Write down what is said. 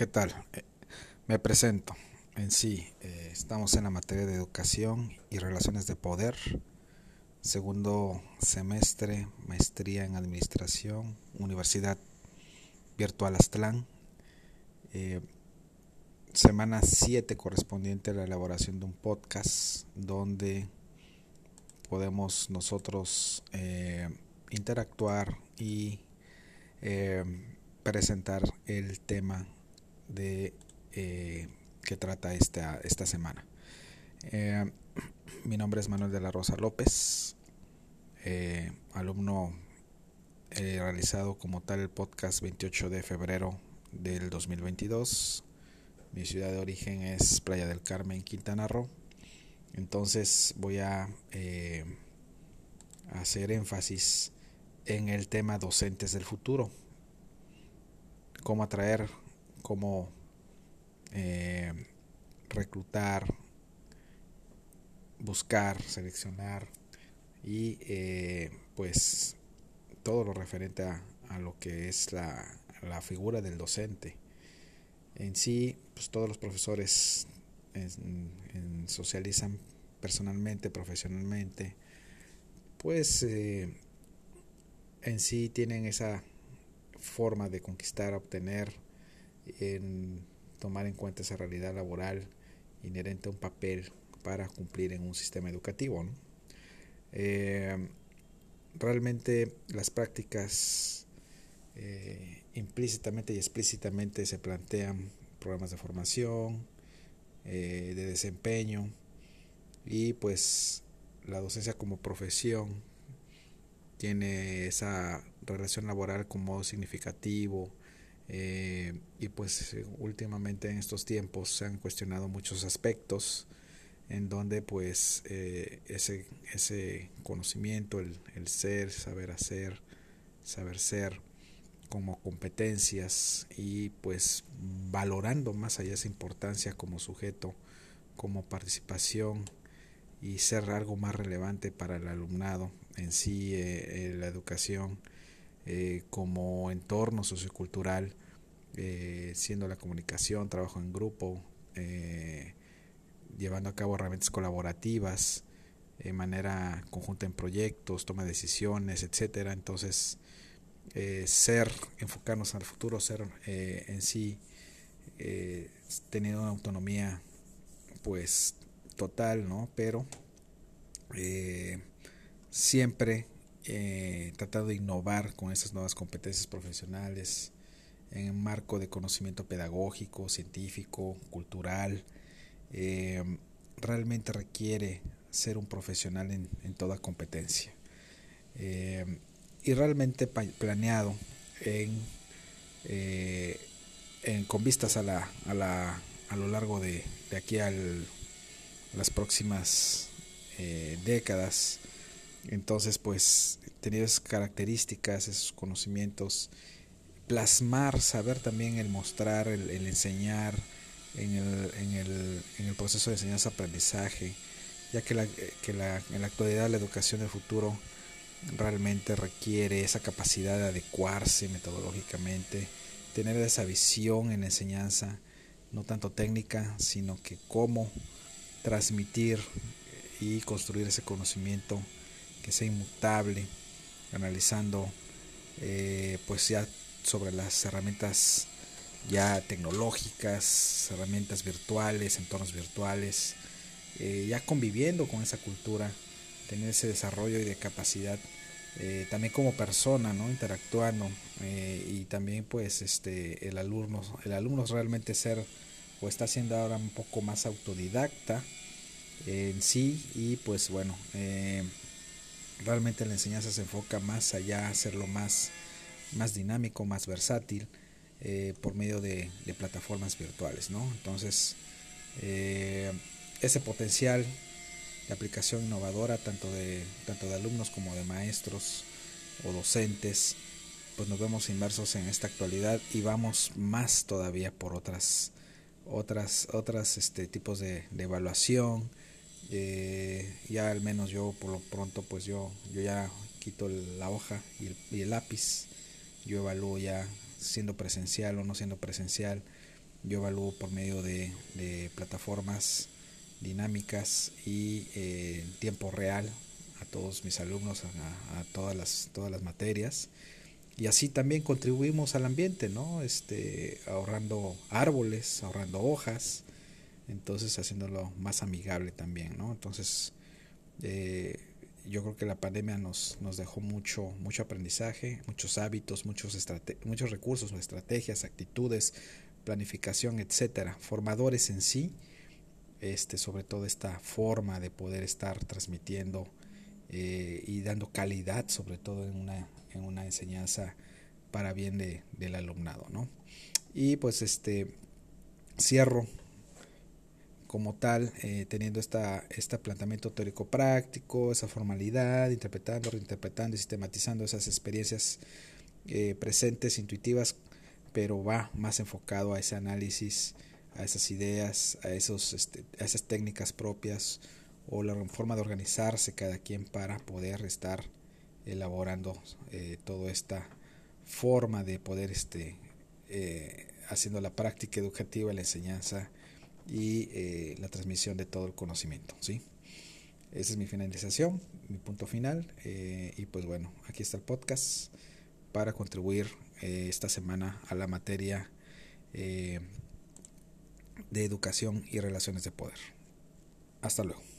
¿Qué tal? Eh, me presento. En sí, eh, estamos en la materia de educación y relaciones de poder. Segundo semestre, maestría en administración, Universidad Virtual Aztlán. Eh, semana 7 correspondiente a la elaboración de un podcast donde podemos nosotros interactuar y presentar el tema de eh, que trata esta, esta semana. Eh, mi nombre es Manuel de la Rosa López, eh, alumno realizado como tal el podcast 28 de febrero del 2022. Mi ciudad de origen es Playa del Carmen, Quintana Roo. Entonces voy a hacer énfasis en el tema docentes del futuro. Cómo atraer cómo eh, reclutar, buscar, seleccionar y eh, pues todo lo referente a, lo que es la, figura del docente. En sí, pues todos los profesores socializan personalmente, profesionalmente, pues eh, en sí tienen esa forma de conquistar, obtener, en tomar en cuenta esa realidad laboral inherente a un papel para cumplir en un sistema educativo. Eh, realmente las prácticas eh, implícitamente y explícitamente se plantean programas de formación, eh, de desempeño y pues la docencia como profesión tiene esa relación laboral como significativo eh, y pues últimamente en estos tiempos se han cuestionado muchos aspectos en donde pues eh, ese, ese conocimiento, el, el, ser, saber hacer, saber ser como competencias y pues valorando más allá esa importancia como sujeto, como participación y ser algo más relevante para el alumnado en sí, eh, la educación eh, como entorno sociocultural, eh, siendo la comunicación, trabajo en grupo, eh, llevando a cabo herramientas colaborativas, de manera conjunta en proyectos, toma de decisiones, etcétera. Entonces, ser, enfocarnos al futuro, ser en sí, teniendo una autonomía, pues total, ¿no? Pero siempre eh, de innovar con estas nuevas competencias profesionales en un marco de conocimiento pedagógico, científico, cultural. Eh, realmente requiere ser un profesional en, toda competencia. Eh, y realmente planeado en, con vistas a, la, a, la, a lo largo de, de aquí a las próximas décadas entonces, pues, tener esas características, esos conocimientos, plasmar, saber también el mostrar, el, enseñar en el, en, el, en el, proceso de enseñanza-aprendizaje, ya que, la, que la, en la actualidad la educación del futuro realmente requiere esa capacidad de adecuarse metodológicamente, tener esa visión en la enseñanza, no tanto técnica, sino que cómo transmitir y construir ese conocimiento que sea inmutable, analizando eh, pues ya sobre las herramientas ya tecnológicas, herramientas virtuales, entornos virtuales, eh, ya conviviendo con esa cultura, tener ese desarrollo y de capacidad eh, también como persona, ¿no? interactuando y también pues este el alumno, el alumno realmente ser o está siendo ahora un poco más autodidacta en sí y pues bueno realmente la enseñanza se enfoca más allá, hacerlo más, más dinámico, más versátil, eh, por medio de, plataformas virtuales. ¿no? Entonces, eh, ese potencial de aplicación innovadora, tanto de, tanto de alumnos como de maestros o docentes, pues nos vemos inmersos en esta actualidad y vamos más todavía por otras otras otras este tipos de evaluación eh, ya al menos yo por lo pronto pues yo, yo ya quito la hoja y el, lápiz, yo evalúo ya siendo presencial o no siendo presencial Yo evalúo por medio de, plataformas dinámicas y eh, tiempo real a todos mis alumnos, a, todas, las, todas las materias. Y así también contribuimos al ambiente, ¿no? Este, ahorrando árboles, ahorrando hojas, entonces haciéndolo más amigable también, ¿no? Entonces, eh, yo creo que la pandemia nos, nos dejó mucho, mucho aprendizaje, muchos hábitos, muchos, muchos recursos, estrategias, actitudes, planificación, etcétera, formadores en sí, este, sobre todo esta forma de poder estar transmitiendo eh, y dando calidad, sobre todo en una, en una enseñanza para bien de, del alumnado, ¿no? Y pues este cierro como tal, eh, teniendo esta, este planteamiento teórico práctico, esa formalidad, interpretando, reinterpretando y sistematizando esas experiencias eh, presentes, intuitivas, pero va más enfocado a ese análisis, a esas ideas, a, esos, este, a esas técnicas propias o la forma de organizarse cada quien para poder estar elaborando eh, toda esta forma de poder este, haciendo la práctica educativa, la enseñanza, y eh, la transmisión de todo el conocimiento. ¿sí? Esa es mi finalización, mi punto final. Eh, y pues bueno, aquí está el podcast para contribuir eh, esta semana a la materia de educación y relaciones de poder. Hasta luego.